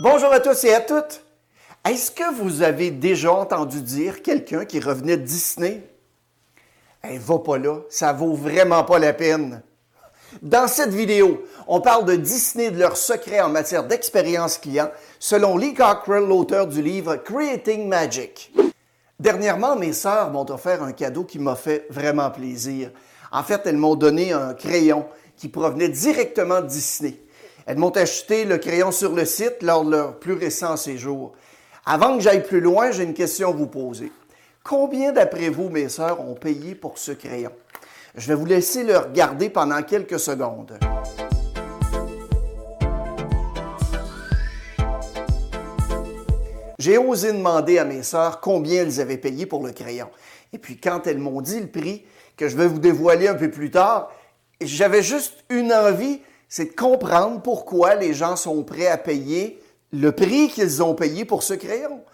Bonjour à tous et à toutes. Est-ce que vous avez déjà entendu dire quelqu'un qui revenait de Disney? Elle va pas là, ça vaut vraiment pas la peine. Dans cette vidéo, on parle de Disney de leurs secrets en matière d'expérience client, selon Lee Cockrell, l'auteur du livre Creating Magic. Dernièrement, mes sœurs m'ont offert un cadeau qui m'a fait vraiment plaisir. En fait, elles m'ont donné un crayon qui provenait directement de Disney. Elles m'ont acheté le crayon sur le site lors de leur plus récent séjour. Avant que j'aille plus loin, j'ai une question à vous poser. Combien d'après vous, mes sœurs, ont payé pour ce crayon? Je vais vous laisser le regarder pendant quelques secondes. J'ai osé demander à mes sœurs combien elles avaient payé pour le crayon. Et puis quand elles m'ont dit le prix, que je vais vous dévoiler un peu plus tard, j'avais juste une envie, c'est de comprendre pourquoi les gens sont prêts à payer le prix qu'ils ont payé pour ce crayon.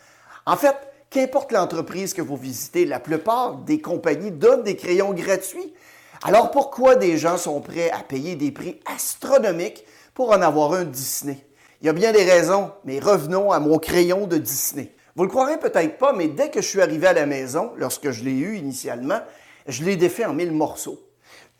En fait, qu'importe l'entreprise que vous visitez, la plupart des compagnies donnent des crayons gratuits. Alors pourquoi des gens sont prêts à payer des prix astronomiques pour en avoir un Disney? Il y a bien des raisons, mais revenons à mon crayon de Disney. Vous le croirez peut-être pas, mais dès que je suis arrivé à la maison, lorsque je l'ai eu initialement, je l'ai défait en mille morceaux.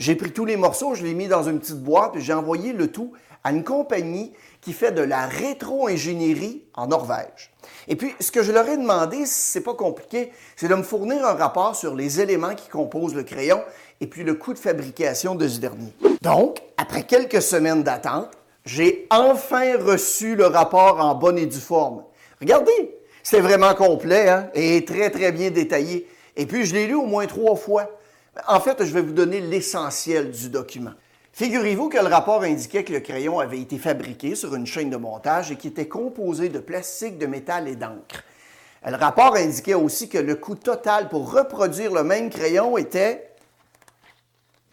J'ai pris tous les morceaux, je les ai mis dans une petite boîte et j'ai envoyé le tout à une compagnie qui fait de la rétro-ingénierie en Norvège. Et puis, ce que je leur ai demandé, c'est pas compliqué, c'est de me fournir un rapport sur les éléments qui composent le crayon et puis le coût de fabrication de ce dernier. Donc, après quelques semaines d'attente, j'ai enfin reçu le rapport en bonne et due forme. Regardez, c'est vraiment complet hein, et très, très bien détaillé. Et puis, je l'ai lu au moins trois fois. En fait, je vais vous donner l'essentiel du document. Figurez-vous que le rapport indiquait que le crayon avait été fabriqué sur une chaîne de montage et qui était composé de plastique, de métal et d'encre. Le rapport indiquait aussi que le coût total pour reproduire le même crayon était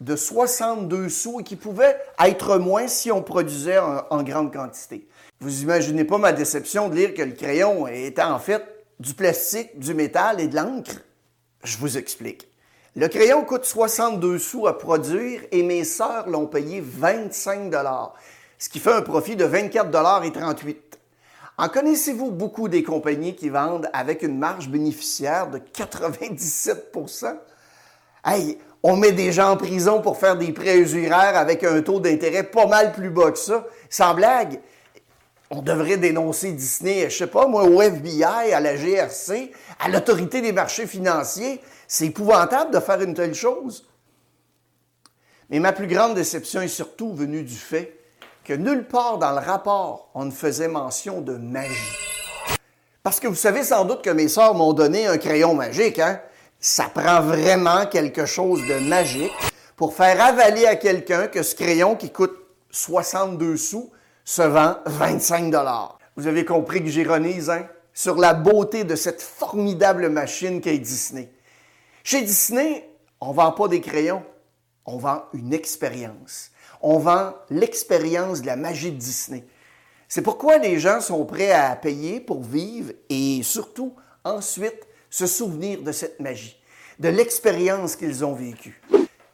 de 62 sous et qui pouvait être moins si on produisait en, en grande quantité. Vous imaginez pas ma déception de lire que le crayon était en fait du plastique, du métal et de l'encre? Je vous explique. Le crayon coûte 62 sous à produire et mes sœurs l'ont payé 25 ce qui fait un profit de 24 et 38. En connaissez-vous beaucoup des compagnies qui vendent avec une marge bénéficiaire de 97% Hey, on met des gens en prison pour faire des prêts usuraires avec un taux d'intérêt pas mal plus bas que ça. Sans blague, on devrait dénoncer Disney, je sais pas moi, au FBI, à la GRC, à l'autorité des marchés financiers. C'est épouvantable de faire une telle chose. Mais ma plus grande déception est surtout venue du fait que nulle part dans le rapport on ne faisait mention de magie. Parce que vous savez sans doute que mes sœurs m'ont donné un crayon magique, hein? Ça prend vraiment quelque chose de magique pour faire avaler à quelqu'un que ce crayon qui coûte 62 sous se vend 25 dollars. Vous avez compris que j'ironise, hein? Sur la beauté de cette formidable machine qu'est Disney. Chez Disney, on ne vend pas des crayons, on vend une expérience. On vend l'expérience de la magie de Disney. C'est pourquoi les gens sont prêts à payer pour vivre et surtout ensuite se souvenir de cette magie, de l'expérience qu'ils ont vécue.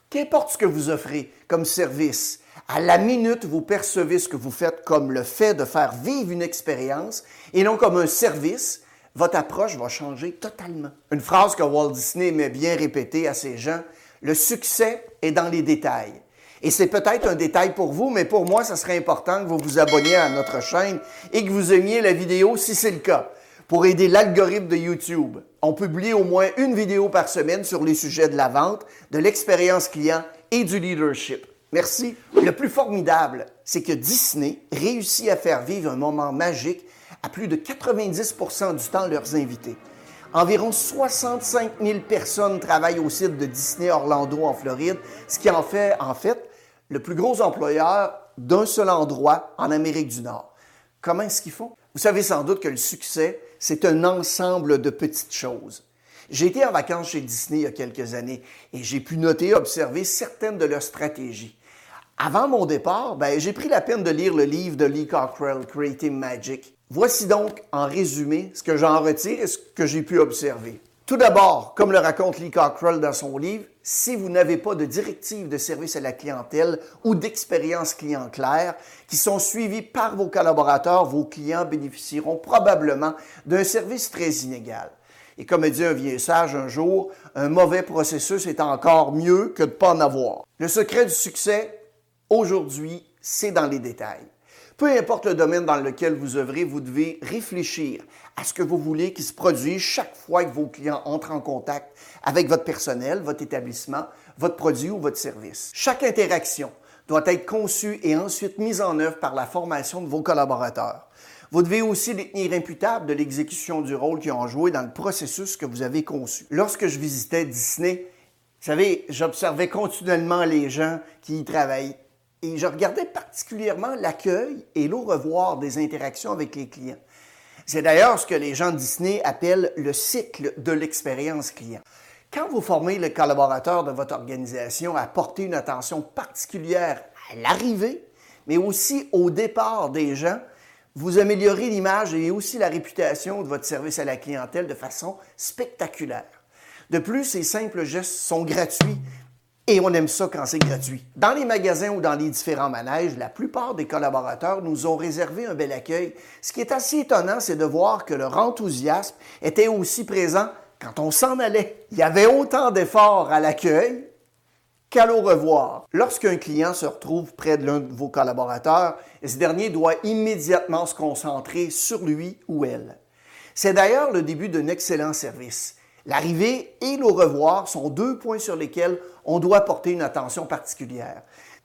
Qu'importe ce que vous offrez comme service, à la minute, vous percevez ce que vous faites comme le fait de faire vivre une expérience et non comme un service votre approche va changer totalement. Une phrase que Walt Disney aimait bien répéter à ses gens, le succès est dans les détails. Et c'est peut-être un détail pour vous, mais pour moi, ce serait important que vous vous abonniez à notre chaîne et que vous aimiez la vidéo si c'est le cas, pour aider l'algorithme de YouTube. On publie au moins une vidéo par semaine sur les sujets de la vente, de l'expérience client et du leadership. Merci. Le plus formidable, c'est que Disney réussit à faire vivre un moment magique à plus de 90% du temps leurs invités. Environ 65 000 personnes travaillent au site de Disney Orlando en Floride, ce qui en fait, en fait, le plus gros employeur d'un seul endroit en Amérique du Nord. Comment est-ce qu'ils font? Vous savez sans doute que le succès, c'est un ensemble de petites choses. J'ai été en vacances chez Disney il y a quelques années et j'ai pu noter et observer certaines de leurs stratégies. Avant mon départ, ben, j'ai pris la peine de lire le livre de Lee Cockrell, Creating Magic. Voici donc en résumé ce que j'en retire et ce que j'ai pu observer. Tout d'abord, comme le raconte Lee Cockrell dans son livre, si vous n'avez pas de directive de service à la clientèle ou d'expérience client claire qui sont suivies par vos collaborateurs, vos clients bénéficieront probablement d'un service très inégal. Et comme dit un vieux sage un jour, un mauvais processus est encore mieux que de ne pas en avoir. Le secret du succès, aujourd'hui, c'est dans les détails. Peu importe le domaine dans lequel vous œuvrez, vous devez réfléchir à ce que vous voulez qui se produise chaque fois que vos clients entrent en contact avec votre personnel, votre établissement, votre produit ou votre service. Chaque interaction doit être conçue et ensuite mise en œuvre par la formation de vos collaborateurs. Vous devez aussi les tenir imputables de l'exécution du rôle qu'ils ont joué dans le processus que vous avez conçu. Lorsque je visitais Disney, vous savez, j'observais continuellement les gens qui y travaillent et je regardais particulièrement l'accueil et l'au revoir des interactions avec les clients. C'est d'ailleurs ce que les gens de Disney appellent le cycle de l'expérience client. Quand vous formez le collaborateur de votre organisation à porter une attention particulière à l'arrivée, mais aussi au départ des gens, vous améliorez l'image et aussi la réputation de votre service à la clientèle de façon spectaculaire. De plus, ces simples gestes sont gratuits et on aime ça quand c'est gratuit. Dans les magasins ou dans les différents manèges, la plupart des collaborateurs nous ont réservé un bel accueil. Ce qui est assez étonnant, c'est de voir que leur enthousiasme était aussi présent quand on s'en allait. Il y avait autant d'efforts à l'accueil qu'à l'au revoir. Lorsqu'un client se retrouve près de l'un de vos collaborateurs, ce dernier doit immédiatement se concentrer sur lui ou elle. C'est d'ailleurs le début d'un excellent service. L'arrivée et le revoir sont deux points sur lesquels on doit porter une attention particulière.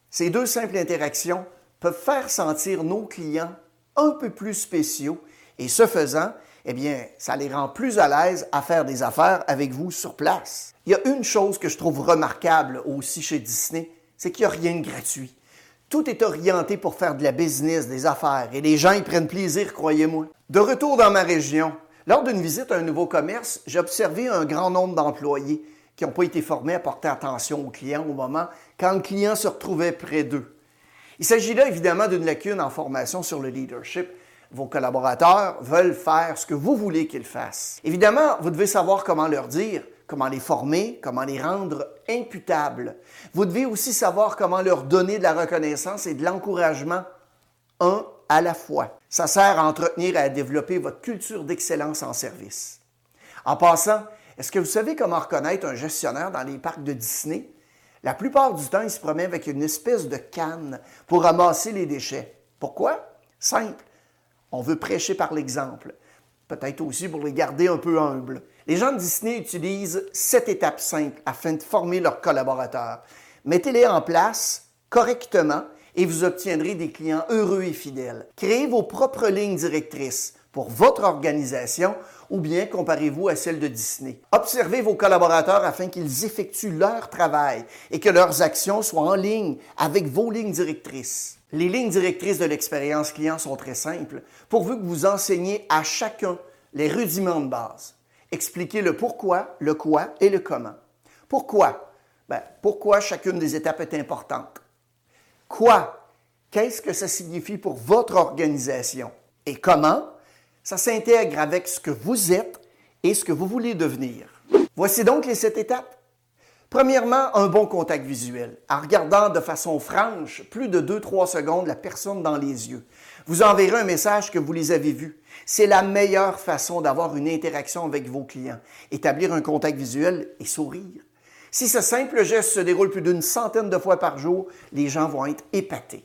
Ces deux simples interactions peuvent faire sentir nos clients un peu plus spéciaux et ce faisant, eh bien, ça les rend plus à l'aise à faire des affaires avec vous sur place. Il y a une chose que je trouve remarquable aussi chez Disney, c'est qu'il n'y a rien de gratuit. Tout est orienté pour faire de la business, des affaires, et les gens y prennent plaisir, croyez-moi. De retour dans ma région, lors d'une visite à un nouveau commerce, j'ai observé un grand nombre d'employés qui n'ont pas été formés à porter attention aux clients au moment quand le client se retrouvait près d'eux. Il s'agit là évidemment d'une lacune en formation sur le leadership. Vos collaborateurs veulent faire ce que vous voulez qu'ils fassent. Évidemment, vous devez savoir comment leur dire, comment les former, comment les rendre imputables. Vous devez aussi savoir comment leur donner de la reconnaissance et de l'encouragement, un à la fois. Ça sert à entretenir et à développer votre culture d'excellence en service. En passant, est-ce que vous savez comment reconnaître un gestionnaire dans les parcs de Disney? La plupart du temps, il se promène avec une espèce de canne pour ramasser les déchets. Pourquoi? Simple. On veut prêcher par l'exemple. Peut-être aussi pour les garder un peu humbles. Les gens de Disney utilisent cette étape simple afin de former leurs collaborateurs. Mettez-les en place correctement et vous obtiendrez des clients heureux et fidèles. Créez vos propres lignes directrices pour votre organisation ou bien comparez-vous à celles de Disney. Observez vos collaborateurs afin qu'ils effectuent leur travail et que leurs actions soient en ligne avec vos lignes directrices. Les lignes directrices de l'expérience client sont très simples, pourvu que vous enseignez à chacun les rudiments de base. Expliquez le pourquoi, le quoi et le comment. Pourquoi? Ben, pourquoi chacune des étapes est importante? Quoi? Qu'est-ce que ça signifie pour votre organisation? Et comment? Ça s'intègre avec ce que vous êtes et ce que vous voulez devenir. Voici donc les sept étapes. Premièrement, un bon contact visuel, en regardant de façon franche, plus de 2-3 secondes, la personne dans les yeux. Vous enverrez un message que vous les avez vus. C'est la meilleure façon d'avoir une interaction avec vos clients. Établir un contact visuel et sourire. Si ce simple geste se déroule plus d'une centaine de fois par jour, les gens vont être épatés.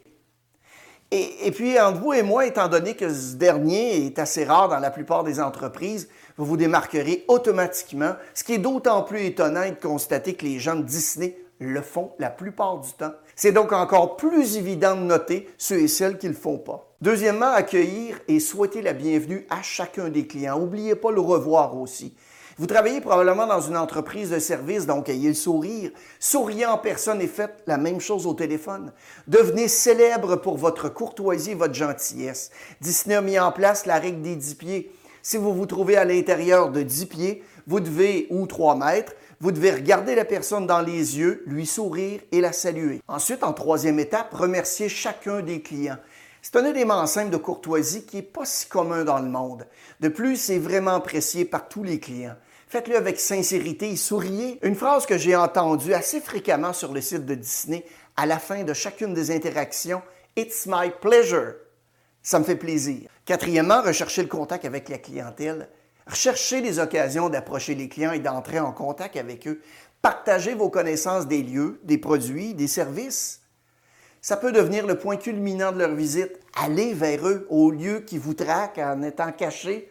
Et, puis, entre vous et moi, étant donné que ce dernier est assez rare dans la plupart des entreprises, vous vous démarquerez automatiquement, ce qui est d'autant plus étonnant de constater que les gens de Disney le font la plupart du temps. C'est donc encore plus évident de noter ceux et celles qui ne le font pas. Deuxièmement, accueillir et souhaiter la bienvenue à chacun des clients. N'oubliez pas le revoir aussi. Vous travaillez probablement dans une entreprise de service, donc ayez le sourire. Souriez en personne et faites la même chose au téléphone. Devenez célèbre pour votre courtoisie et votre gentillesse. Disney a mis en place la règle des 10 pieds. Si vous vous trouvez à l'intérieur de 10 pieds, vous devez, ou 3 mètres, vous devez regarder la personne dans les yeux, lui sourire et la saluer. Ensuite, en troisième étape, remercier chacun des clients. C'est un élément simple de courtoisie qui n'est pas si commun dans le monde. De plus, c'est vraiment apprécié par tous les clients. Faites-le avec sincérité et souriez. Une phrase que j'ai entendue assez fréquemment sur le site de Disney à la fin de chacune des interactions, It's my pleasure. Ça me fait plaisir. Quatrièmement, recherchez le contact avec la clientèle. Recherchez les occasions d'approcher les clients et d'entrer en contact avec eux. Partagez vos connaissances des lieux, des produits, des services. Ça peut devenir le point culminant de leur visite. Allez vers eux au lieu qui vous traquent en étant cachés.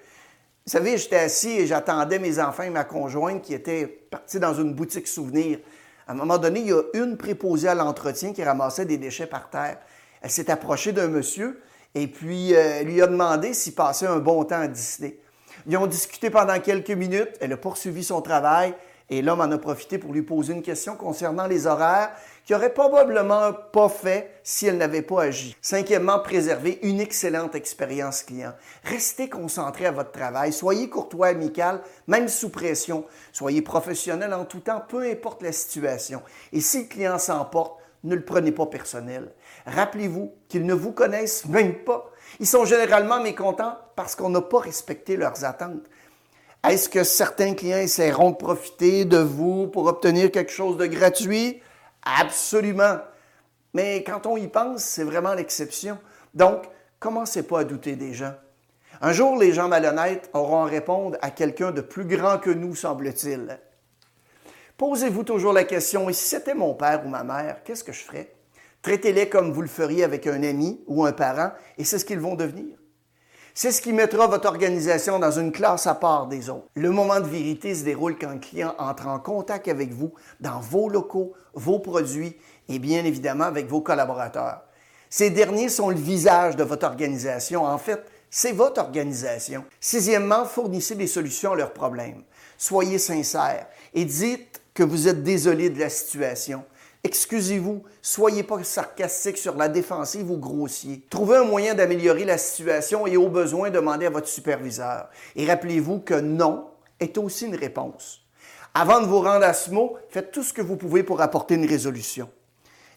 Vous savez, j'étais assis et j'attendais mes enfants et ma conjointe qui étaient partis dans une boutique souvenir. À un moment donné, il y a une préposée à l'entretien qui ramassait des déchets par terre. Elle s'est approchée d'un monsieur et puis euh, lui a demandé s'il passait un bon temps à Disney. Ils ont discuté pendant quelques minutes, elle a poursuivi son travail et l'homme en a profité pour lui poser une question concernant les horaires qu'il n'aurait probablement pas fait si elle n'avait pas agi. Cinquièmement, préserver une excellente expérience client. Restez concentré à votre travail, soyez courtois, amical, même sous pression. Soyez professionnel en tout temps, peu importe la situation. Et si le client s'emporte, ne le prenez pas personnel. Rappelez-vous qu'ils ne vous connaissent même pas. Ils sont généralement mécontents parce qu'on n'a pas respecté leurs attentes. Est-ce que certains clients essaieront de profiter de vous pour obtenir quelque chose de gratuit? Absolument. Mais quand on y pense, c'est vraiment l'exception. Donc, commencez pas à douter des gens. Un jour, les gens malhonnêtes auront à répondre à quelqu'un de plus grand que nous, semble-t-il. Posez-vous toujours la question, et si c'était mon père ou ma mère, qu'est-ce que je ferais? Traitez-les comme vous le feriez avec un ami ou un parent, et c'est ce qu'ils vont devenir. C'est ce qui mettra votre organisation dans une classe à part des autres. Le moment de vérité se déroule quand le client entre en contact avec vous dans vos locaux, vos produits et bien évidemment avec vos collaborateurs. Ces derniers sont le visage de votre organisation. En fait, c'est votre organisation. Sixièmement, fournissez des solutions à leurs problèmes. Soyez sincères et dites que vous êtes désolé de la situation. Excusez-vous, soyez pas sarcastique sur la défensive ou grossier. Trouvez un moyen d'améliorer la situation et au besoin demandez à votre superviseur. Et rappelez-vous que non est aussi une réponse. Avant de vous rendre à ce mot, faites tout ce que vous pouvez pour apporter une résolution.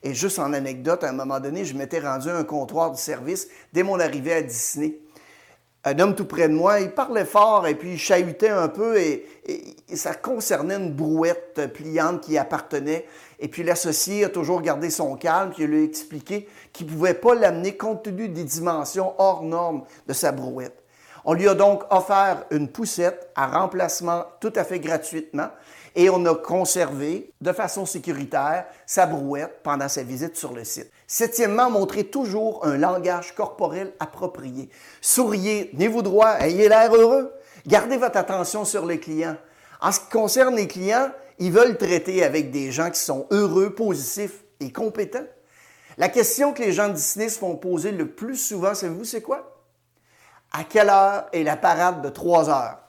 Et juste en anecdote, à un moment donné, je m'étais rendu à un comptoir de service dès mon arrivée à Disney un homme tout près de moi, il parlait fort et puis il chahutait un peu et, ça concernait une brouette pliante qui appartenait. Et puis l'associé a toujours gardé son calme puis il lui a expliqué qu'il ne pouvait pas l'amener compte tenu des dimensions hors normes de sa brouette. On lui a donc offert une poussette à remplacement tout à fait gratuitement et on a conservé de façon sécuritaire sa brouette pendant sa visite sur le site. Septièmement, montrez toujours un langage corporel approprié. Souriez, tenez-vous droit, ayez l'air heureux. Gardez votre attention sur les clients. En ce qui concerne les clients, ils veulent traiter avec des gens qui sont heureux, positifs et compétents. La question que les gens de Disney se font poser le plus souvent, savez-vous, c'est quoi? À quelle heure est la parade de trois heures?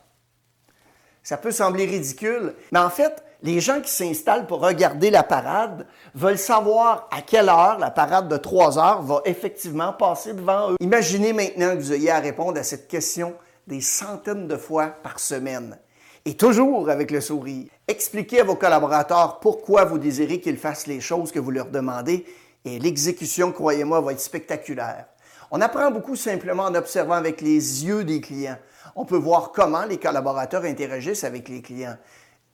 Ça peut sembler ridicule, mais en fait, les gens qui s'installent pour regarder la parade veulent savoir à quelle heure la parade de trois heures va effectivement passer devant eux. Imaginez maintenant que vous ayez à répondre à cette question des centaines de fois par semaine. Et toujours avec le sourire. Expliquez à vos collaborateurs pourquoi vous désirez qu'ils fassent les choses que vous leur demandez et l'exécution, croyez-moi, va être spectaculaire. On apprend beaucoup simplement en observant avec les yeux des clients. On peut voir comment les collaborateurs interagissent avec les clients.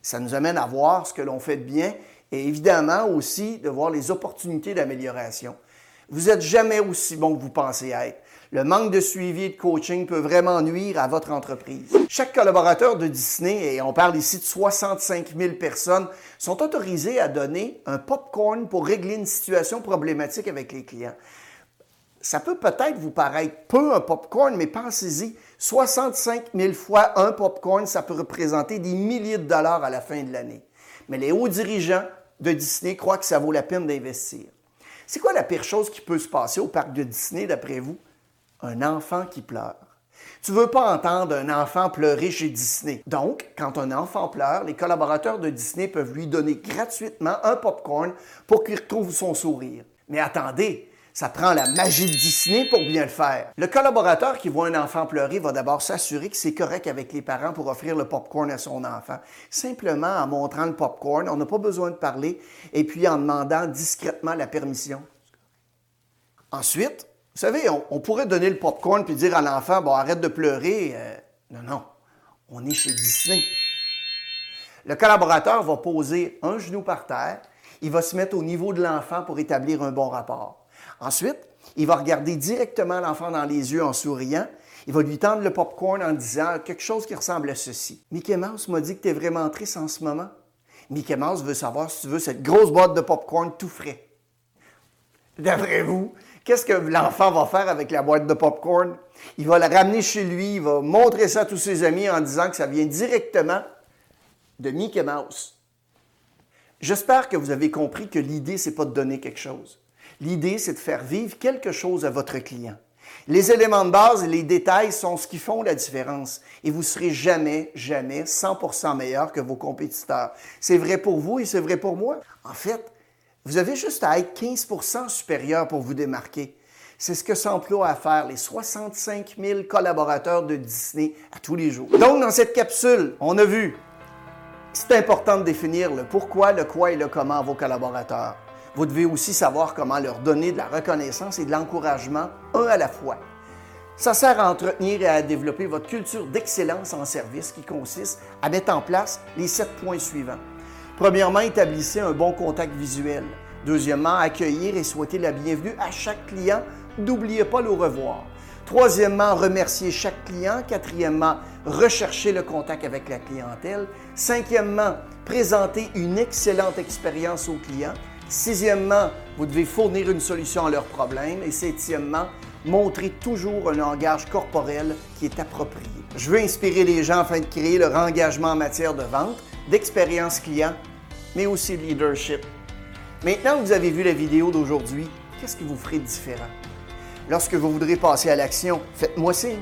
Ça nous amène à voir ce que l'on fait de bien et évidemment aussi de voir les opportunités d'amélioration. Vous n'êtes jamais aussi bon que vous pensez être. Le manque de suivi et de coaching peut vraiment nuire à votre entreprise. Chaque collaborateur de Disney, et on parle ici de 65 000 personnes, sont autorisés à donner un popcorn pour régler une situation problématique avec les clients. Ça peut peut-être vous paraître peu un popcorn, mais pensez-y, 65 000 fois un popcorn, ça peut représenter des milliers de dollars à la fin de l'année. Mais les hauts dirigeants de Disney croient que ça vaut la peine d'investir. C'est quoi la pire chose qui peut se passer au parc de Disney, d'après vous? Un enfant qui pleure. Tu ne veux pas entendre un enfant pleurer chez Disney. Donc, quand un enfant pleure, les collaborateurs de Disney peuvent lui donner gratuitement un popcorn pour qu'il retrouve son sourire. Mais attendez, ça prend la magie de Disney pour bien le faire. Le collaborateur qui voit un enfant pleurer va d'abord s'assurer que c'est correct avec les parents pour offrir le popcorn à son enfant. Simplement en montrant le popcorn, on n'a pas besoin de parler, et puis en demandant discrètement la permission. Ensuite, vous savez, on, pourrait donner le popcorn puis dire à l'enfant, bon, arrête de pleurer. Euh, non, non, on est chez Disney. Le collaborateur va poser un genou par terre, il va se mettre au niveau de l'enfant pour établir un bon rapport. Ensuite, il va regarder directement l'enfant dans les yeux en souriant. Il va lui tendre le popcorn en disant quelque chose qui ressemble à ceci. Mickey Mouse m'a dit que tu es vraiment triste en ce moment. Mickey Mouse veut savoir si tu veux cette grosse boîte de popcorn tout frais. D'après vous, qu'est-ce que l'enfant va faire avec la boîte de popcorn? Il va la ramener chez lui, il va montrer ça à tous ses amis en disant que ça vient directement de Mickey Mouse. J'espère que vous avez compris que l'idée, c'est pas de donner quelque chose. L'idée, c'est de faire vivre quelque chose à votre client. Les éléments de base et les détails sont ce qui font la différence et vous serez jamais, jamais 100% meilleur que vos compétiteurs. C'est vrai pour vous et c'est vrai pour moi. En fait, vous avez juste à être 15% supérieur pour vous démarquer. C'est ce que s'emploient à faire les 65 000 collaborateurs de Disney à tous les jours. Donc, dans cette capsule, on a vu c'est important de définir le pourquoi, le quoi et le comment à vos collaborateurs. Vous devez aussi savoir comment leur donner de la reconnaissance et de l'encouragement un à la fois. Ça sert à entretenir et à développer votre culture d'excellence en service qui consiste à mettre en place les sept points suivants. Premièrement, établissez un bon contact visuel. Deuxièmement, accueillir et souhaiter la bienvenue à chaque client. N'oubliez pas le revoir. Troisièmement, remercier chaque client. Quatrièmement, rechercher le contact avec la clientèle. Cinquièmement, présenter une excellente expérience aux clients. Sixièmement, vous devez fournir une solution à leurs problèmes. Et septièmement, montrer toujours un langage corporel qui est approprié. Je veux inspirer les gens afin de créer leur engagement en matière de vente, d'expérience client, mais aussi de leadership. Maintenant que vous avez vu la vidéo d'aujourd'hui, qu'est-ce que vous ferez de différent? Lorsque vous voudrez passer à l'action, faites-moi signe.